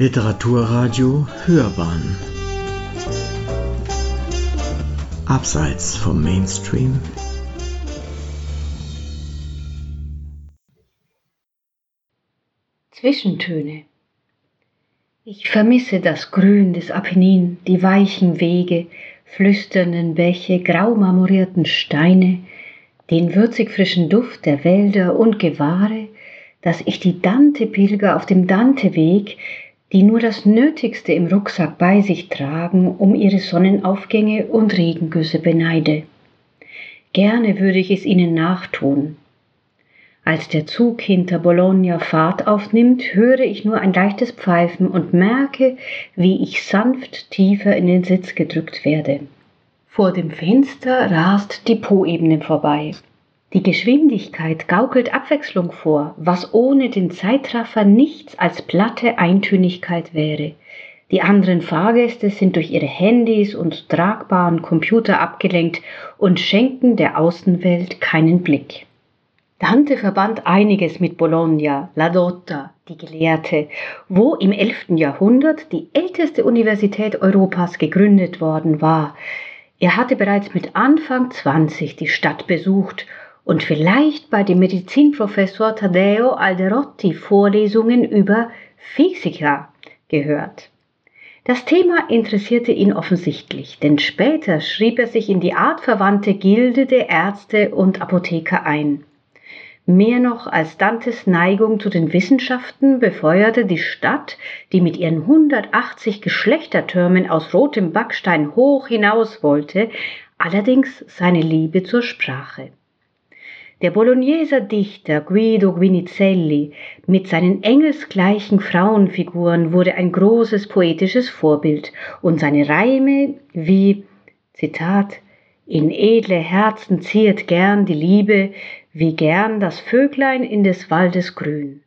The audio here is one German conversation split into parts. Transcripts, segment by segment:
Literaturradio Hörbahn. Abseits vom Mainstream. Zwischentöne. Ich vermisse das Grün des Apennin, die weichen Wege, flüsternden Bäche, grau marmorierten Steine, den würzig frischen Duft der Wälder und gewahre, dass ich die Dante-Pilger auf dem Dante-Weg, die nur das Nötigste im Rucksack bei sich tragen, um ihre Sonnenaufgänge und Regengüsse beneide. Gerne würde ich es ihnen nachtun. Als der Zug hinter Bologna Fahrt aufnimmt, höre ich nur ein leichtes Pfeifen und merke, wie ich sanft tiefer in den Sitz gedrückt werde. Vor dem Fenster rast die Poebene vorbei. Die Geschwindigkeit gaukelt Abwechslung vor, was ohne den Zeitraffer nichts als platte Eintönigkeit wäre. Die anderen Fahrgäste sind durch ihre Handys und tragbaren Computer abgelenkt und schenken der Außenwelt keinen Blick. Dante verband einiges mit Bologna, La Dotta, die Gelehrte, wo im 11. Jahrhundert die älteste Universität Europas gegründet worden war. Er hatte bereits mit Anfang 20 die Stadt besucht und vielleicht bei dem Medizinprofessor Taddeo Alderotti Vorlesungen über Physika gehört. Das Thema interessierte ihn offensichtlich, denn später schrieb er sich in die artverwandte Gilde der Ärzte und Apotheker ein. Mehr noch als Dantes Neigung zu den Wissenschaften befeuerte die Stadt, die mit ihren 180 Geschlechtertürmen aus rotem Backstein hoch hinaus wollte, allerdings seine Liebe zur Sprache. Der Bologneser Dichter Guido Guinizelli mit seinen engelsgleichen Frauenfiguren wurde ein großes poetisches Vorbild und seine Reime wie Zitat in edle Herzen ziert gern die Liebe, wie gern das Vöglein in des Waldes grün.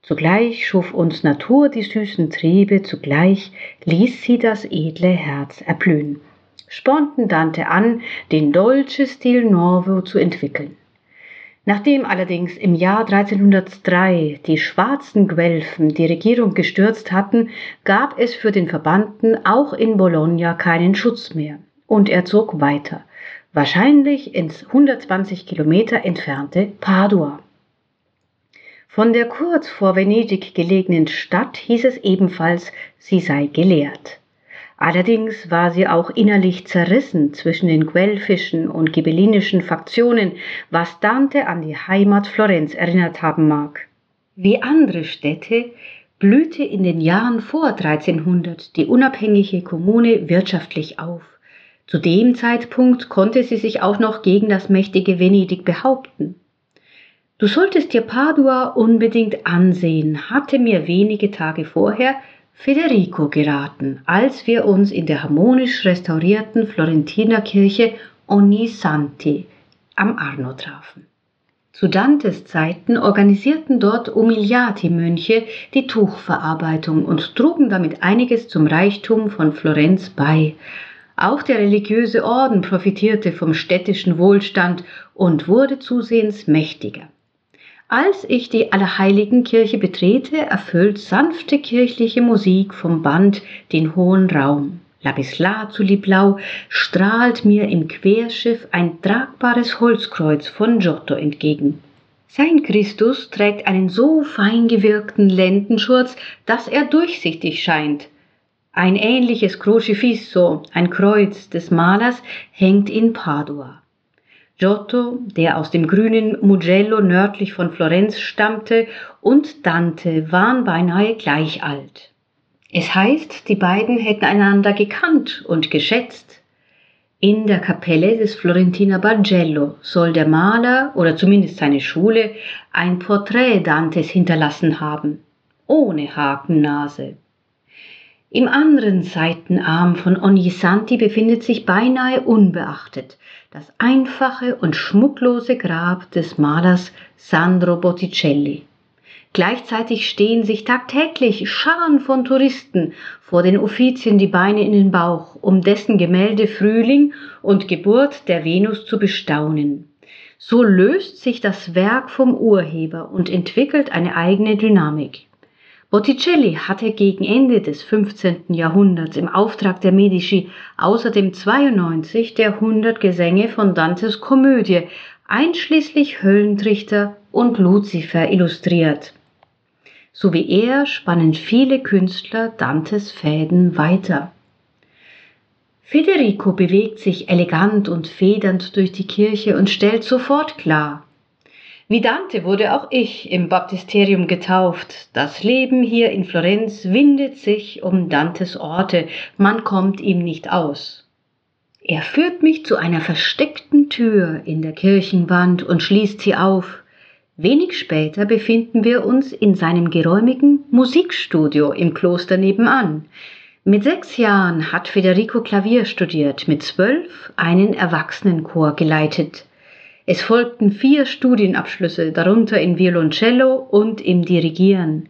Zugleich schuf uns Natur die süßen Triebe, zugleich ließ sie das edle Herz erblühen. Spornten Dante an, den Dolce Stil Novo zu entwickeln. Nachdem allerdings im Jahr 1303 die schwarzen Guelfen die Regierung gestürzt hatten, gab es für den Verbannten auch in Bologna keinen Schutz mehr. Und er zog weiter, wahrscheinlich ins 120 Kilometer entfernte Padua. Von der kurz vor Venedig gelegenen Stadt hieß es ebenfalls, sie sei gelehrt. Allerdings war sie auch innerlich zerrissen zwischen den guelfischen und ghibellinischen Faktionen, was Dante an die Heimat Florenz erinnert haben mag. Wie andere Städte blühte in den Jahren vor 1300 die unabhängige Kommune wirtschaftlich auf. Zu dem Zeitpunkt konnte sie sich auch noch gegen das mächtige Venedig behaupten. Du solltest dir Padua unbedingt ansehen, hatte mir wenige Tage vorher Federico geraten, als wir uns in der harmonisch restaurierten Florentinerkirche Ognissanti am Arno trafen. Zu Dantes Zeiten organisierten dort Umiliati-Mönche die Tuchverarbeitung und trugen damit einiges zum Reichtum von Florenz bei. Auch der religiöse Orden profitierte vom städtischen Wohlstand und wurde zusehends mächtiger. Als ich die Allerheiligenkirche betrete, erfüllt sanfte kirchliche Musik vom Band den hohen Raum. Lapislazuli-Blau strahlt mir im Querschiff ein tragbares Holzkreuz von Giotto entgegen. Sein Christus trägt einen so fein gewirkten Lendenschurz, dass er durchsichtig scheint. Ein ähnliches Crocifisso, ein Kreuz des Malers, hängt in Padua. Giotto, der aus dem grünen Mugello nördlich von Florenz stammte, und Dante waren beinahe gleich alt. Es heißt, die beiden hätten einander gekannt und geschätzt. In der Kapelle des Florentiner Bargello soll der Maler oder zumindest seine Schule ein Porträt Dantes hinterlassen haben, ohne Hakennase. Im anderen Seitenarm von Ognissanti befindet sich beinahe unbeachtet das einfache und schmucklose Grab des Malers Sandro Botticelli. Gleichzeitig stehen sich tagtäglich Scharen von Touristen vor den Uffizien die Beine in den Bauch, um dessen Gemälde Frühling und Geburt der Venus zu bestaunen. So löst sich das Werk vom Urheber und entwickelt eine eigene Dynamik. Botticelli hatte gegen Ende des 15. Jahrhunderts im Auftrag der Medici außerdem 92 der 100 Gesänge von Dantes Komödie, einschließlich Höllentrichter und Luzifer illustriert. So wie er spannen viele Künstler Dantes Fäden weiter. Federico bewegt sich elegant und federnd durch die Kirche und stellt sofort klar, wie Dante wurde auch ich im Baptisterium getauft. Das Leben hier in Florenz windet sich um Dantes Orte, man kommt ihm nicht aus. Er führt mich zu einer versteckten Tür in der Kirchenwand und schließt sie auf. Wenig später befinden wir uns in seinem geräumigen Musikstudio im Kloster nebenan. Mit sechs Jahren hat Federico Klavier studiert, mit zwölf einen Erwachsenenchor geleitet. Es folgten vier Studienabschlüsse, darunter in Violoncello und im Dirigieren.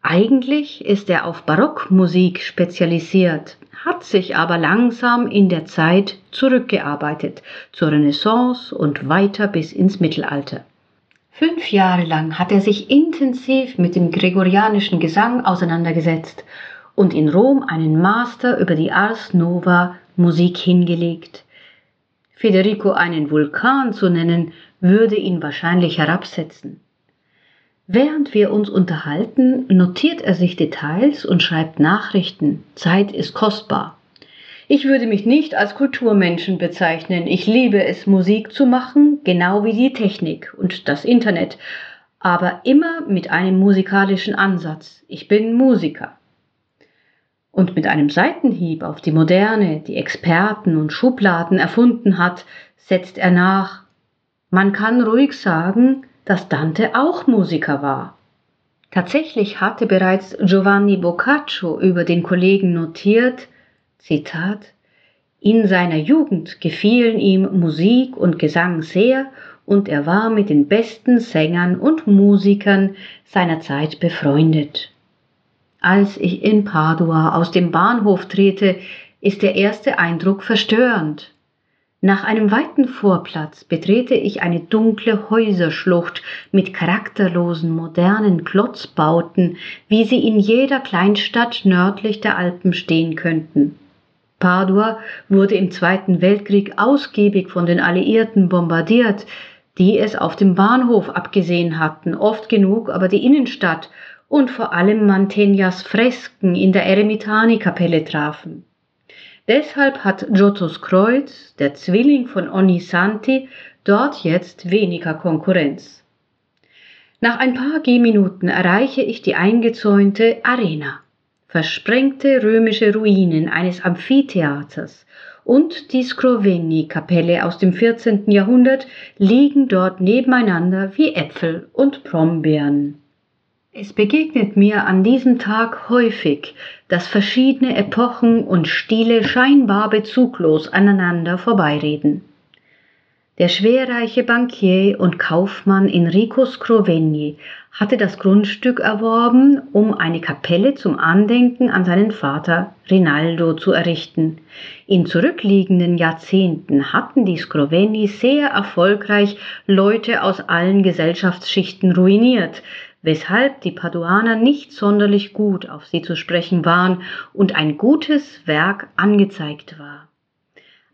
Eigentlich ist er auf Barockmusik spezialisiert, hat sich aber langsam in der Zeit zurückgearbeitet zur Renaissance und weiter bis ins Mittelalter. Fünf Jahre lang hat er sich intensiv mit dem gregorianischen Gesang auseinandergesetzt und in Rom einen Master über die Ars Nova Musik hingelegt. Federico einen Vulkan zu nennen, würde ihn wahrscheinlich herabsetzen. Während wir uns unterhalten, notiert er sich Details und schreibt Nachrichten. Zeit ist kostbar. Ich würde mich nicht als Kulturmenschen bezeichnen. Ich liebe es, Musik zu machen, genau wie die Technik und das Internet, aber immer mit einem musikalischen Ansatz. Ich bin Musiker und mit einem Seitenhieb auf die Moderne, die Experten und Schubladen erfunden hat, setzt er nach, man kann ruhig sagen, dass Dante auch Musiker war. Tatsächlich hatte bereits Giovanni Boccaccio über den Kollegen notiert, Zitat, in seiner Jugend gefielen ihm Musik und Gesang sehr und er war mit den besten Sängern und Musikern seiner Zeit befreundet. Als ich in Padua aus dem Bahnhof trete, ist der erste Eindruck verstörend. Nach einem weiten Vorplatz betrete ich eine dunkle Häuserschlucht mit charakterlosen modernen Klotzbauten, wie sie in jeder Kleinstadt nördlich der Alpen stehen könnten. Padua wurde im Zweiten Weltkrieg ausgiebig von den Alliierten bombardiert, die es auf dem Bahnhof abgesehen hatten, oft genug aber die Innenstadt und vor allem Mantegnas Fresken in der Eremitani-Kapelle trafen. Deshalb hat Giottos Kreuz, der Zwilling von Onisanti, dort jetzt weniger Konkurrenz. Nach ein paar Gehminuten erreiche ich die eingezäunte Arena, versprengte römische Ruinen eines Amphitheaters und die Scrovegni-Kapelle aus dem 14. Jahrhundert liegen dort nebeneinander wie Äpfel und Brombeeren. Es begegnet mir an diesem Tag häufig, dass verschiedene Epochen und Stile scheinbar bezuglos aneinander vorbeireden. Der schwerreiche Bankier und Kaufmann Enrico Scrovegni hatte das Grundstück erworben, um eine Kapelle zum Andenken an seinen Vater Rinaldo zu errichten. In zurückliegenden Jahrzehnten hatten die Scrovegni sehr erfolgreich Leute aus allen Gesellschaftsschichten ruiniert, weshalb die Paduaner nicht sonderlich gut auf sie zu sprechen waren und ein gutes Werk angezeigt war.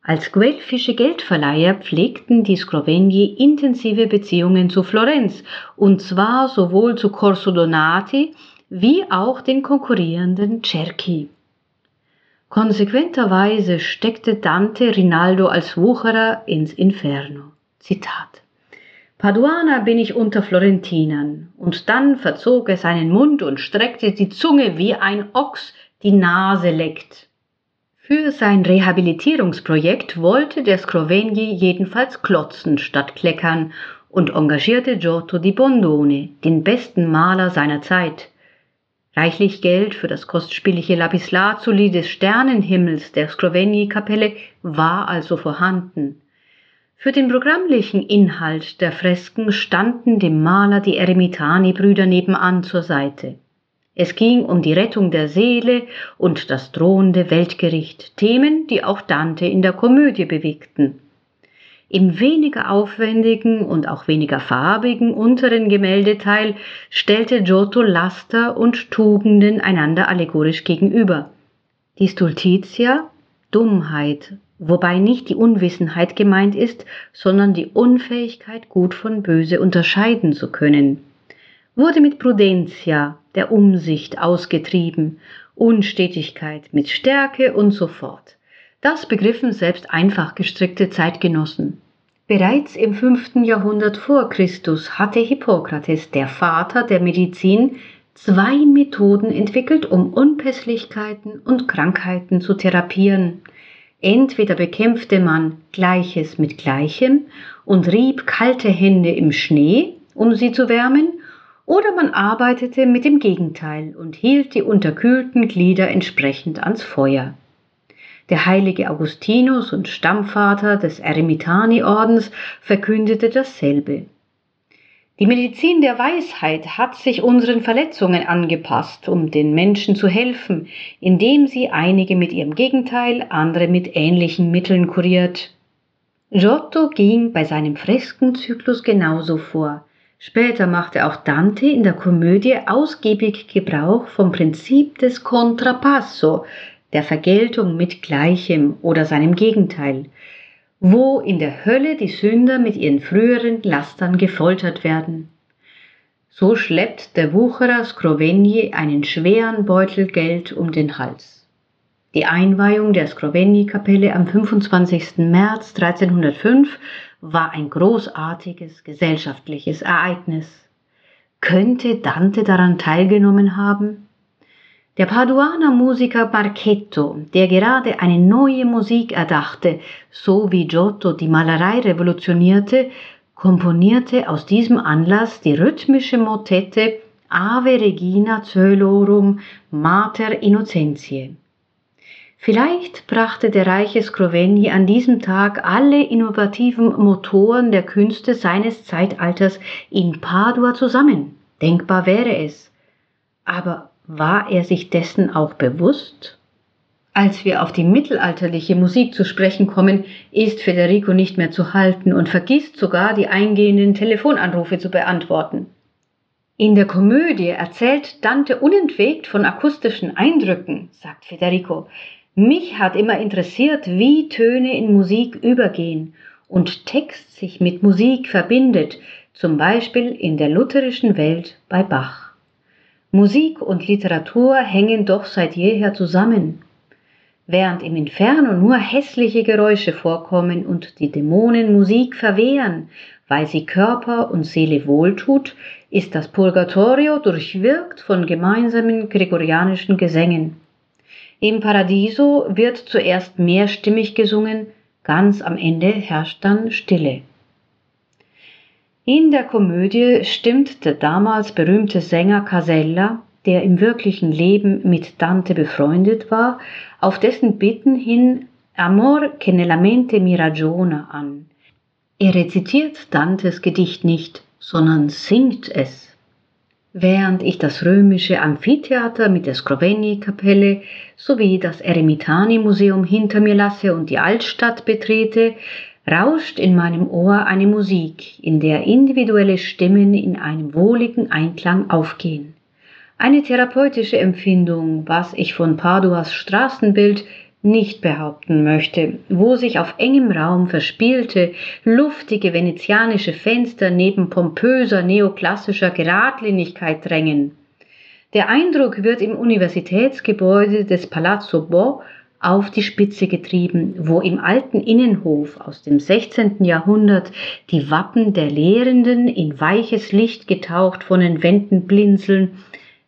Als guelfische Geldverleiher pflegten die Scrovegni intensive Beziehungen zu Florenz, und zwar sowohl zu Corso Donati wie auch den konkurrierenden Cerchi. Konsequenterweise steckte Dante Rinaldo als Wucherer ins Inferno. Zitat Paduaner bin ich unter Florentinern. Und dann verzog er seinen Mund und streckte die Zunge wie ein Ochs die Nase leckt. Für sein Rehabilitierungsprojekt wollte der Scrovegni jedenfalls klotzen statt kleckern und engagierte Giotto di Bondone, den besten Maler seiner Zeit. Reichlich Geld für das kostspielige Lapislazuli des Sternenhimmels der Scrovegni-Kapelle war also vorhanden. Für den programmlichen Inhalt der Fresken standen dem Maler die Eremitani-Brüder nebenan zur Seite. Es ging um die Rettung der Seele und das drohende Weltgericht, Themen, die auch Dante in der Komödie bewegten. Im weniger aufwendigen und auch weniger farbigen unteren Gemäldeteil stellte Giotto Laster und Tugenden einander allegorisch gegenüber. Die Stultitia, Dummheit, wobei nicht die Unwissenheit gemeint ist, sondern die Unfähigkeit, gut von böse unterscheiden zu können, wurde mit Prudentia, der Umsicht, ausgetrieben, Unstetigkeit mit Stärke und so fort. Das begriffen selbst einfach gestrickte Zeitgenossen. Bereits im fünften Jahrhundert vor Christus hatte Hippokrates, der Vater der Medizin, zwei Methoden entwickelt, um Unpässlichkeiten und Krankheiten zu therapieren. Entweder bekämpfte man Gleiches mit Gleichem und rieb kalte Hände im Schnee, um sie zu wärmen, oder man arbeitete mit dem Gegenteil und hielt die unterkühlten Glieder entsprechend ans Feuer. Der heilige Augustinus und Stammvater des Eremitani-Ordens verkündete dasselbe. Die Medizin der Weisheit hat sich unseren Verletzungen angepasst, um den Menschen zu helfen, indem sie einige mit ihrem Gegenteil, andere mit ähnlichen Mitteln kuriert. Giotto ging bei seinem Freskenzyklus genauso vor. Später machte auch Dante in der Komödie ausgiebig Gebrauch vom Prinzip des Contrapasso, der Vergeltung mit Gleichem oder seinem Gegenteil, wo in der Hölle die Sünder mit ihren früheren Lastern gefoltert werden. So schleppt der Wucherer Skrovegni einen schweren Beutel Geld um den Hals. Die Einweihung der Skrovegni-Kapelle am 25. März 1305 war ein großartiges gesellschaftliches Ereignis. Könnte Dante daran teilgenommen haben? Der Paduaner Musiker Barchetto, der gerade eine neue Musik erdachte, so wie Giotto die Malerei revolutionierte, komponierte aus diesem Anlass die rhythmische Motette Ave Regina Coelorum Mater Innocentiae. Vielleicht brachte der reiche Scrovegni an diesem Tag alle innovativen Motoren der Künste seines Zeitalters in Padua zusammen. Denkbar wäre es. Aber war er sich dessen auch bewusst? Als wir auf die mittelalterliche Musik zu sprechen kommen, ist Federico nicht mehr zu halten und vergisst sogar, die eingehenden Telefonanrufe zu beantworten. In der Komödie erzählt Dante unentwegt von akustischen Eindrücken, sagt Federico. Mich hat immer interessiert, wie Töne in Musik übergehen und Text sich mit Musik verbindet, zum Beispiel in der lutherischen Welt bei Bach. Musik und Literatur hängen doch seit jeher zusammen. Während im Inferno nur hässliche Geräusche vorkommen und die Dämonen Musik verwehren, weil sie Körper und Seele wohltut, ist das Purgatorio durchwirkt von gemeinsamen gregorianischen Gesängen. Im Paradiso wird zuerst mehrstimmig gesungen, ganz am Ende herrscht dann Stille. In der Komödie stimmt der damals berühmte Sänger Casella, der im wirklichen Leben mit Dante befreundet war, auf dessen Bitten hin Amor che nella mente mi ragiona an. Er rezitiert Dantes Gedicht nicht, sondern singt es. Während ich das römische Amphitheater mit der Scrovegni-Kapelle sowie das Eremitani-Museum hinter mir lasse und die Altstadt betrete, rauscht in meinem Ohr eine Musik, in der individuelle Stimmen in einem wohligen Einklang aufgehen. Eine therapeutische Empfindung, was ich von Paduas Straßenbild nicht behaupten möchte, wo sich auf engem Raum verspielte, luftige venezianische Fenster neben pompöser neoklassischer Geradlinigkeit drängen. Der Eindruck wird im Universitätsgebäude des Palazzo Bo auf die Spitze getrieben, wo im alten Innenhof aus dem 16. Jahrhundert die Wappen der Lehrenden in weiches Licht getaucht von den Wänden blinzeln,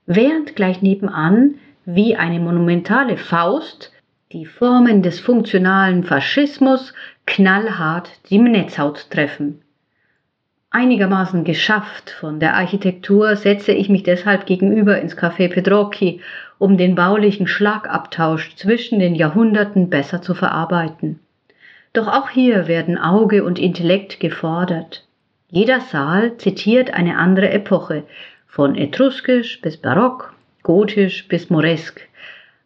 während gleich nebenan wie eine monumentale Faust die Formen des funktionalen Faschismus knallhart die Netzhaut treffen. Einigermaßen geschafft von der Architektur setze ich mich deshalb gegenüber ins Café Pedrocchi um den baulichen Schlagabtausch zwischen den Jahrhunderten besser zu verarbeiten. Doch auch hier werden Auge und Intellekt gefordert. Jeder Saal zitiert eine andere Epoche, von Etruskisch bis Barock, Gotisch bis Moresk.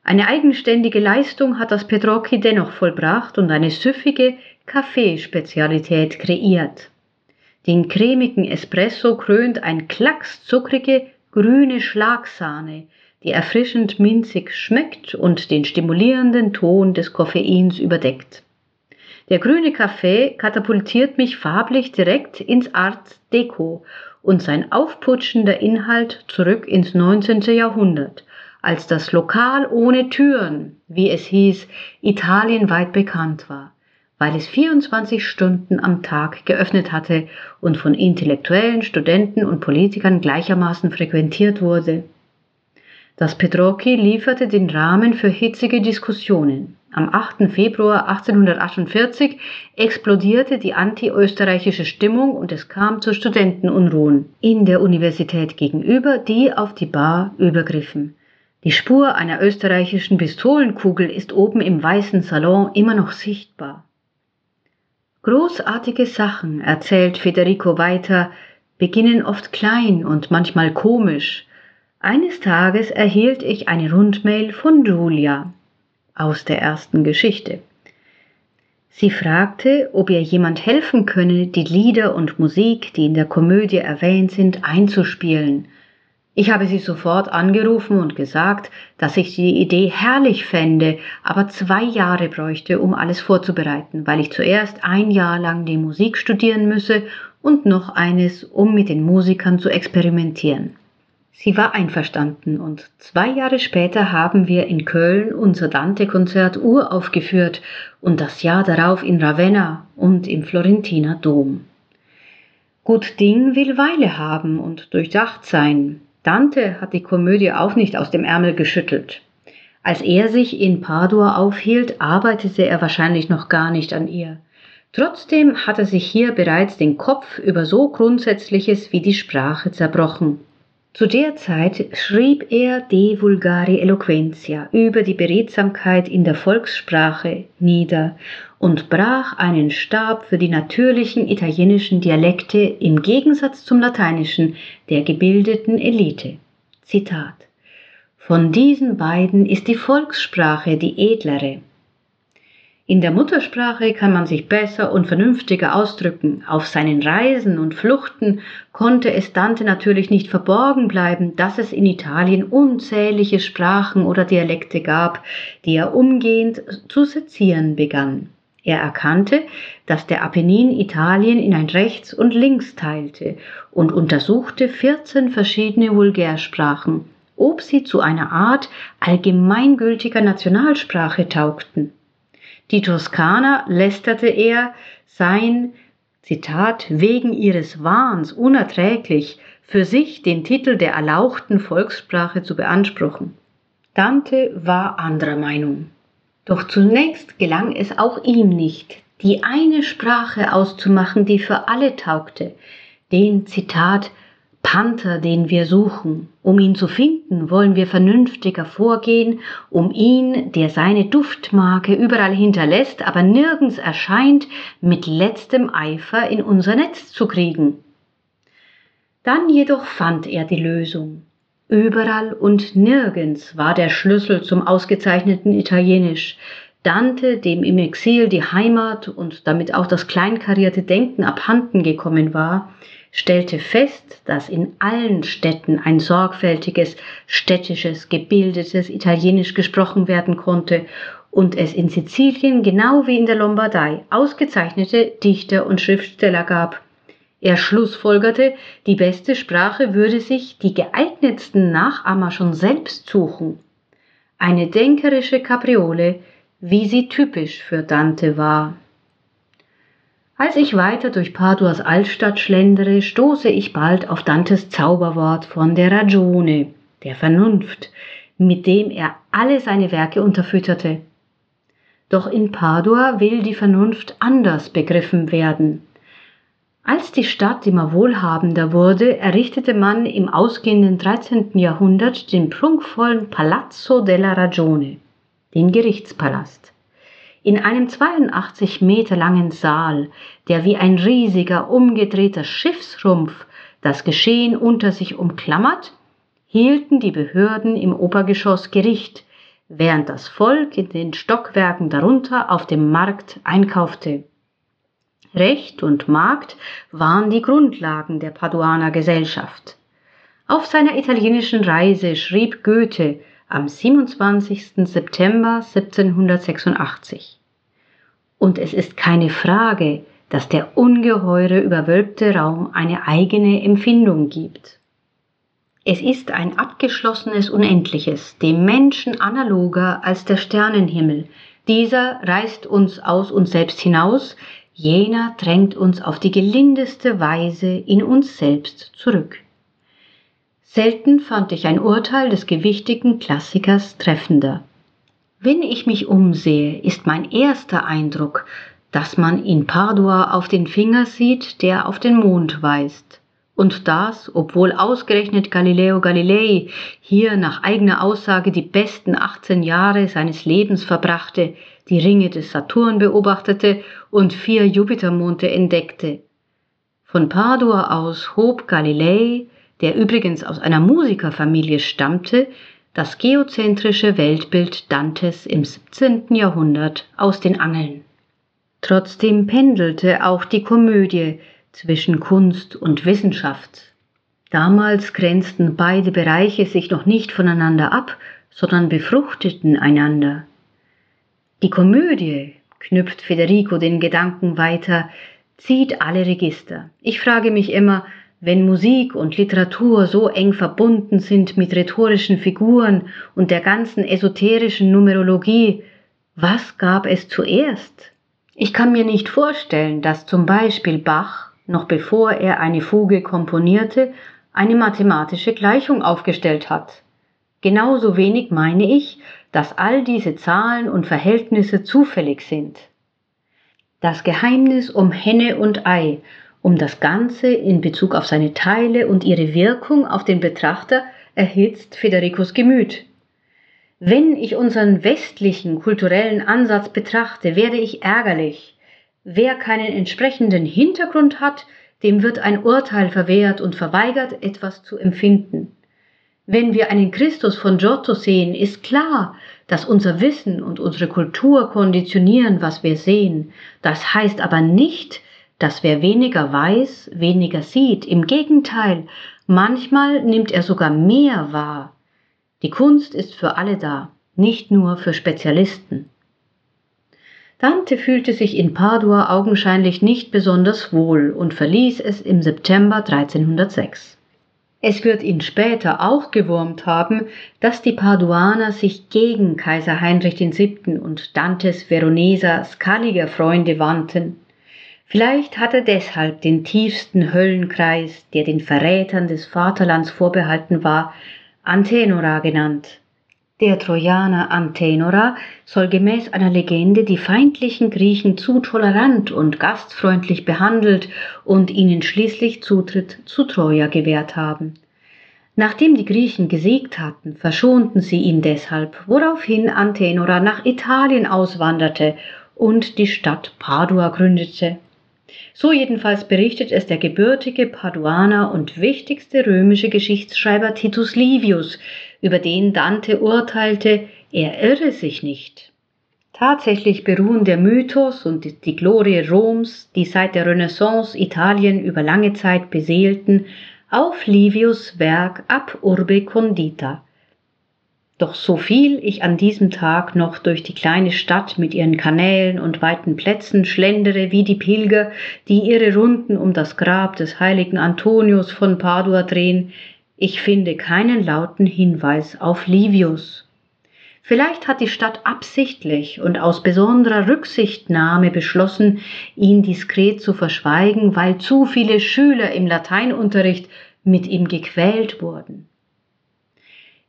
Eine eigenständige Leistung hat das Petrocchi dennoch vollbracht und eine süffige, Kaffeespezialität kreiert. Den cremigen Espresso krönt ein Klacks zuckrige grüne Schlagsahne, die erfrischend minzig schmeckt und den stimulierenden Ton des Koffeins überdeckt. Der grüne Kaffee katapultiert mich farblich direkt ins Art Deco und sein aufputschender Inhalt zurück ins 19. Jahrhundert, als das Lokal ohne Türen, wie es hieß, italienweit bekannt war weil es 24 Stunden am Tag geöffnet hatte und von Intellektuellen, Studenten und Politikern gleichermaßen frequentiert wurde. Das Petrocchi lieferte den Rahmen für hitzige Diskussionen. Am 8. Februar 1848 explodierte die anti-österreichische Stimmung und es kam zu Studentenunruhen in der Universität gegenüber, die auf die Bar übergriffen. Die Spur einer österreichischen Pistolenkugel ist oben im weißen Salon immer noch sichtbar. Großartige Sachen, erzählt Federico weiter, beginnen oft klein und manchmal komisch. Eines Tages erhielt ich eine Rundmail von Julia aus der ersten Geschichte. Sie fragte, ob ihr jemand helfen könne, die Lieder und Musik, die in der Komödie erwähnt sind, einzuspielen. Ich habe sie sofort angerufen und gesagt, dass ich die Idee herrlich fände, aber zwei Jahre bräuchte, um alles vorzubereiten, weil ich zuerst ein Jahr lang die Musik studieren müsse und noch eines, um mit den Musikern zu experimentieren. Sie war einverstanden und zwei Jahre später haben wir in Köln unser Dante-Konzert uraufgeführt und das Jahr darauf in Ravenna und im Florentiner Dom. Gut Ding will Weile haben und durchdacht sein, Dante hat die Komödie auch nicht aus dem Ärmel geschüttelt. Als er sich in Padua aufhielt, arbeitete er wahrscheinlich noch gar nicht an ihr. Trotzdem hat er sich hier bereits den Kopf über so Grundsätzliches wie die Sprache zerbrochen. Zu der Zeit schrieb er De Vulgari Eloquentia über die Beredsamkeit in der Volkssprache nieder und brach einen Stab für die natürlichen italienischen Dialekte im Gegensatz zum lateinischen der gebildeten Elite. Zitat Von diesen beiden ist die Volkssprache die edlere, in der Muttersprache kann man sich besser und vernünftiger ausdrücken. Auf seinen Reisen und Fluchten konnte es Dante natürlich nicht verborgen bleiben, dass es in Italien unzählige Sprachen oder Dialekte gab, die er umgehend zu sezieren begann. Er erkannte, dass der Apennin Italien in ein Rechts und Links teilte und untersuchte 14 verschiedene Vulgärsprachen, ob sie zu einer Art allgemeingültiger Nationalsprache taugten. Die Toskaner lästerte er, sein, Zitat, wegen ihres Wahns unerträglich, für sich den Titel der erlauchten Volkssprache zu beanspruchen. Dante war anderer Meinung. Doch zunächst gelang es auch ihm nicht, die eine Sprache auszumachen, die für alle taugte, den, Zitat, Panther, den wir suchen. Um ihn zu finden, wollen wir vernünftiger vorgehen, um ihn, der seine Duftmarke überall hinterlässt, aber nirgends erscheint, mit letztem Eifer in unser Netz zu kriegen. Dann jedoch fand er die Lösung. Überall und nirgends war der Schlüssel zum ausgezeichneten Italienisch. Dante, dem im Exil die Heimat und damit auch das kleinkarierte Denken abhanden gekommen war, stellte fest, dass in allen Städten ein sorgfältiges, städtisches, gebildetes Italienisch gesprochen werden konnte und es in Sizilien genau wie in der Lombardei ausgezeichnete Dichter und Schriftsteller gab. Er schlussfolgerte, die beste Sprache würde sich die geeignetsten Nachahmer schon selbst suchen. Eine denkerische Kapriole, wie sie typisch für Dante war. Als ich weiter durch Paduas Altstadt schlendere, stoße ich bald auf Dantes Zauberwort von der Ragione, der Vernunft, mit dem er alle seine Werke unterfütterte. Doch in Padua will die Vernunft anders begriffen werden. Als die Stadt immer wohlhabender wurde, errichtete man im ausgehenden 13. Jahrhundert den prunkvollen Palazzo della Ragione, den Gerichtspalast in einem 82 Meter langen Saal, der wie ein riesiger umgedrehter Schiffsrumpf das Geschehen unter sich umklammert, hielten die Behörden im Obergeschoss Gericht, während das Volk in den Stockwerken darunter auf dem Markt einkaufte. Recht und Markt waren die Grundlagen der Paduaner Gesellschaft. Auf seiner italienischen Reise schrieb Goethe am 27. September 1786 Und es ist keine Frage, dass der ungeheure überwölbte Raum eine eigene Empfindung gibt. Es ist ein abgeschlossenes Unendliches, dem Menschen analoger als der Sternenhimmel. Dieser reißt uns aus uns selbst hinaus, jener drängt uns auf die gelindeste Weise in uns selbst zurück. Selten fand ich ein Urteil des gewichtigen Klassikers treffender. Wenn ich mich umsehe, ist mein erster Eindruck, dass man in Padua auf den Finger sieht, der auf den Mond weist. Und das, obwohl ausgerechnet Galileo Galilei hier nach eigener Aussage die besten 18 Jahre seines Lebens verbrachte, die Ringe des Saturn beobachtete und vier Jupitermonde entdeckte. Von Padua aus hob Galilei, der übrigens aus einer Musikerfamilie stammte, das geozentrische Weltbild Dantes im 17. Jahrhundert aus den Angeln. Trotzdem pendelte auch die Komödie zwischen Kunst und Wissenschaft. Damals grenzten beide Bereiche sich noch nicht voneinander ab, sondern befruchteten einander. Die Komödie, knüpft Federico den Gedanken weiter, zieht alle Register. Ich frage mich immer, wenn Musik und Literatur so eng verbunden sind mit rhetorischen Figuren und der ganzen esoterischen Numerologie, was gab es zuerst? Ich kann mir nicht vorstellen, dass zum Beispiel Bach noch bevor er eine Fuge komponierte, eine mathematische Gleichung aufgestellt hat. Genauso wenig meine ich, dass all diese Zahlen und Verhältnisse zufällig sind. Das Geheimnis um Henne und Ei, um das Ganze in Bezug auf seine Teile und ihre Wirkung auf den Betrachter erhitzt Federicos Gemüt. Wenn ich unseren westlichen kulturellen Ansatz betrachte, werde ich ärgerlich, Wer keinen entsprechenden Hintergrund hat, dem wird ein Urteil verwehrt und verweigert, etwas zu empfinden. Wenn wir einen Christus von Giotto sehen, ist klar, dass unser Wissen und unsere Kultur konditionieren, was wir sehen. Das heißt aber nicht, dass wer weniger weiß, weniger sieht. Im Gegenteil, manchmal nimmt er sogar mehr wahr. Die Kunst ist für alle da, nicht nur für Spezialisten. Dante fühlte sich in Padua augenscheinlich nicht besonders wohl und verließ es im September 1306. Es wird ihn später auch gewurmt haben, dass die Paduaner sich gegen Kaiser Heinrich VII. und Dantes Veroneser Skalliger Freunde wandten. Vielleicht hat er deshalb den tiefsten Höllenkreis, der den Verrätern des Vaterlands vorbehalten war, Antenora genannt. Der Trojaner Antenora soll gemäß einer Legende die feindlichen Griechen zu tolerant und gastfreundlich behandelt und ihnen schließlich Zutritt zu Troja gewährt haben. Nachdem die Griechen gesiegt hatten, verschonten sie ihn deshalb, woraufhin Antenora nach Italien auswanderte und die Stadt Padua gründete. So jedenfalls berichtet es der gebürtige Paduaner und wichtigste römische Geschichtsschreiber Titus Livius, über den Dante urteilte, er irre sich nicht. Tatsächlich beruhen der Mythos und die Glorie Roms, die seit der Renaissance Italien über lange Zeit beseelten, auf Livius Werk Ab Urbe Condita. Doch so viel ich an diesem Tag noch durch die kleine Stadt mit ihren Kanälen und weiten Plätzen schlendere wie die Pilger, die ihre Runden um das Grab des heiligen Antonius von Padua drehen, ich finde keinen lauten Hinweis auf Livius. Vielleicht hat die Stadt absichtlich und aus besonderer Rücksichtnahme beschlossen, ihn diskret zu verschweigen, weil zu viele Schüler im Lateinunterricht mit ihm gequält wurden.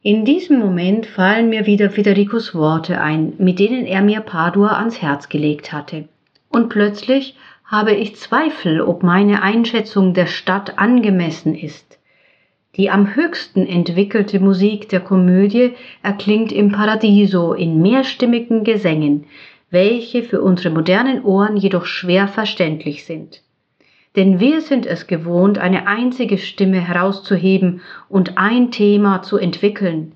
In diesem Moment fallen mir wieder Federicos Worte ein, mit denen er mir Padua ans Herz gelegt hatte. Und plötzlich habe ich Zweifel, ob meine Einschätzung der Stadt angemessen ist. Die am höchsten entwickelte Musik der Komödie erklingt im Paradiso in mehrstimmigen Gesängen, welche für unsere modernen Ohren jedoch schwer verständlich sind. Denn wir sind es gewohnt, eine einzige Stimme herauszuheben und ein Thema zu entwickeln.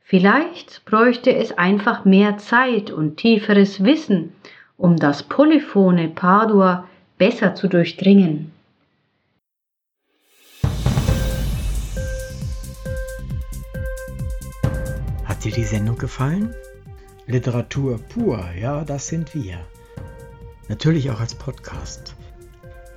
Vielleicht bräuchte es einfach mehr Zeit und tieferes Wissen, um das polyphone Padua besser zu durchdringen. Hat dir die Sendung gefallen? Literatur pur, ja, das sind wir. Natürlich auch als Podcast.